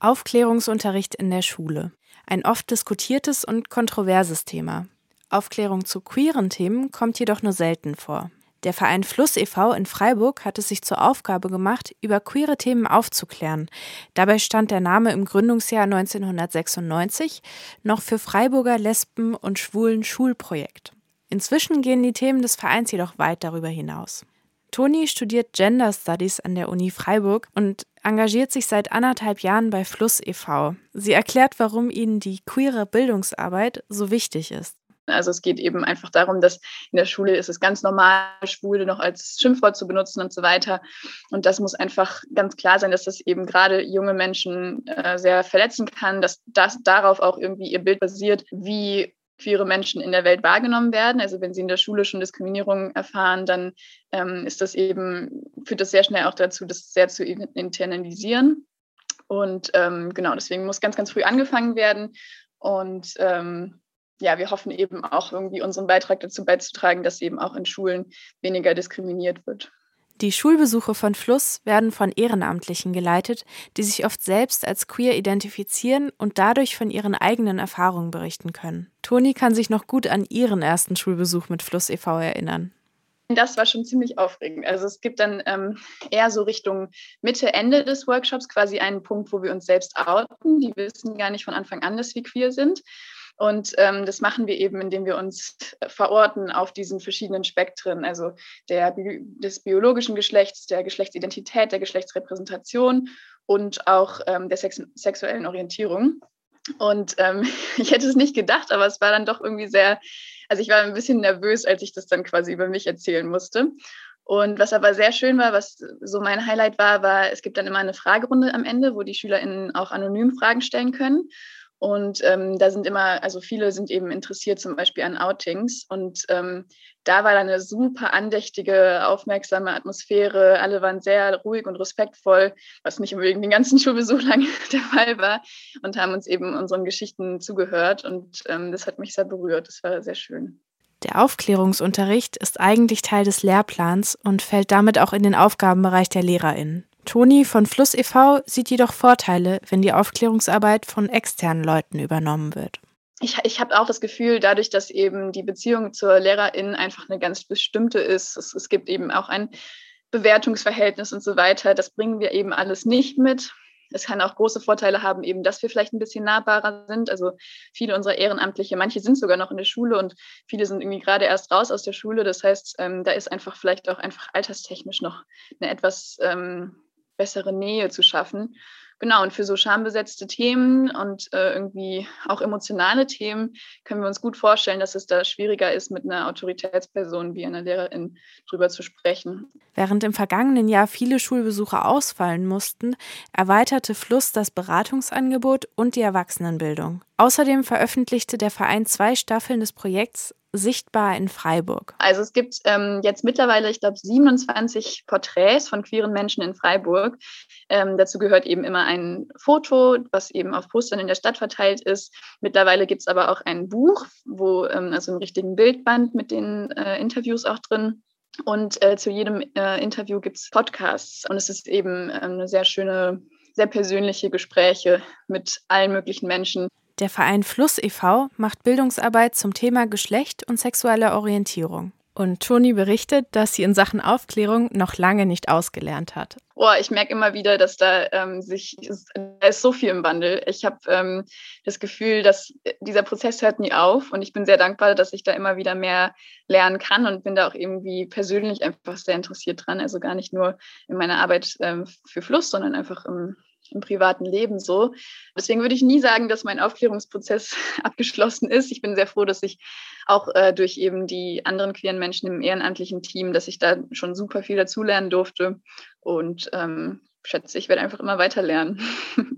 Aufklärungsunterricht in der Schule. Ein oft diskutiertes und kontroverses Thema. Aufklärung zu queeren Themen kommt jedoch nur selten vor. Der Verein Fluss e.V. in Freiburg hat es sich zur Aufgabe gemacht, über queere Themen aufzuklären. Dabei stand der Name im Gründungsjahr 1996 noch für Freiburger Lesben- und Schwulen Schulprojekt. Inzwischen gehen die Themen des Vereins jedoch weit darüber hinaus. Toni studiert Gender Studies an der Uni Freiburg und engagiert sich seit anderthalb Jahren bei Fluss e.V. Sie erklärt, warum ihnen die queere Bildungsarbeit so wichtig ist. Also es geht eben einfach darum, dass in der Schule ist es ganz normal, Schwule noch als Schimpfwort zu benutzen und so weiter. Und das muss einfach ganz klar sein, dass das eben gerade junge Menschen äh, sehr verletzen kann, dass das darauf auch irgendwie ihr Bild basiert, wie queere Menschen in der Welt wahrgenommen werden. Also wenn sie in der Schule schon Diskriminierung erfahren, dann ähm, ist das eben, führt das sehr schnell auch dazu, das sehr zu internalisieren. Und ähm, genau, deswegen muss ganz, ganz früh angefangen werden. Und ähm, ja, wir hoffen eben auch irgendwie unseren Beitrag dazu beizutragen, dass eben auch in Schulen weniger diskriminiert wird. Die Schulbesuche von Fluss werden von Ehrenamtlichen geleitet, die sich oft selbst als queer identifizieren und dadurch von ihren eigenen Erfahrungen berichten können. Toni kann sich noch gut an ihren ersten Schulbesuch mit Fluss e.V. erinnern. Das war schon ziemlich aufregend. Also es gibt dann ähm, eher so Richtung Mitte, Ende des Workshops quasi einen Punkt, wo wir uns selbst outen. Die wissen gar nicht von Anfang an, dass wir queer sind. Und ähm, das machen wir eben, indem wir uns verorten auf diesen verschiedenen Spektren, also der, des biologischen Geschlechts, der Geschlechtsidentität, der Geschlechtsrepräsentation und auch ähm, der Sex sexuellen Orientierung. Und ähm, ich hätte es nicht gedacht, aber es war dann doch irgendwie sehr, also ich war ein bisschen nervös, als ich das dann quasi über mich erzählen musste. Und was aber sehr schön war, was so mein Highlight war, war, es gibt dann immer eine Fragerunde am Ende, wo die SchülerInnen auch anonym Fragen stellen können. Und ähm, da sind immer, also viele sind eben interessiert zum Beispiel an Outings. Und ähm, da war dann eine super andächtige, aufmerksame Atmosphäre. Alle waren sehr ruhig und respektvoll, was nicht unbedingt den ganzen Schulbesuch lang der Fall war. Und haben uns eben unseren Geschichten zugehört. Und ähm, das hat mich sehr berührt. Das war sehr schön. Der Aufklärungsunterricht ist eigentlich Teil des Lehrplans und fällt damit auch in den Aufgabenbereich der LehrerInnen. Toni von Fluss e.V. sieht jedoch Vorteile, wenn die Aufklärungsarbeit von externen Leuten übernommen wird. Ich, ich habe auch das Gefühl, dadurch, dass eben die Beziehung zur Lehrerin einfach eine ganz bestimmte ist, es, es gibt eben auch ein Bewertungsverhältnis und so weiter, das bringen wir eben alles nicht mit. Es kann auch große Vorteile haben, eben, dass wir vielleicht ein bisschen nahbarer sind. Also viele unserer Ehrenamtliche, manche sind sogar noch in der Schule und viele sind irgendwie gerade erst raus aus der Schule. Das heißt, ähm, da ist einfach vielleicht auch einfach alterstechnisch noch eine etwas ähm, bessere Nähe zu schaffen. Genau, und für so schambesetzte Themen und äh, irgendwie auch emotionale Themen können wir uns gut vorstellen, dass es da schwieriger ist, mit einer Autoritätsperson wie einer Lehrerin drüber zu sprechen. Während im vergangenen Jahr viele Schulbesucher ausfallen mussten, erweiterte Fluss das Beratungsangebot und die Erwachsenenbildung. Außerdem veröffentlichte der Verein zwei Staffeln des Projekts sichtbar in Freiburg? Also es gibt ähm, jetzt mittlerweile, ich glaube, 27 Porträts von queeren Menschen in Freiburg. Ähm, dazu gehört eben immer ein Foto, was eben auf Postern in der Stadt verteilt ist. Mittlerweile gibt es aber auch ein Buch, wo ähm, also einen richtigen Bildband mit den äh, Interviews auch drin. Und äh, zu jedem äh, Interview gibt es Podcasts. Und es ist eben ähm, eine sehr schöne, sehr persönliche Gespräche mit allen möglichen Menschen. Der Verein Fluss e.V. macht Bildungsarbeit zum Thema Geschlecht und sexuelle Orientierung. Und Toni berichtet, dass sie in Sachen Aufklärung noch lange nicht ausgelernt hat. Boah, ich merke immer wieder, dass da ähm, sich, da ist so viel im Wandel. Ich habe ähm, das Gefühl, dass dieser Prozess hört nie auf und ich bin sehr dankbar, dass ich da immer wieder mehr lernen kann und bin da auch irgendwie persönlich einfach sehr interessiert dran. Also gar nicht nur in meiner Arbeit ähm, für Fluss, sondern einfach im, im privaten Leben so. Deswegen würde ich nie sagen, dass mein Aufklärungsprozess abgeschlossen ist. Ich bin sehr froh, dass ich auch äh, durch eben die anderen queeren Menschen im ehrenamtlichen Team, dass ich da schon super viel dazulernen durfte und ähm, schätze, ich werde einfach immer weiter lernen.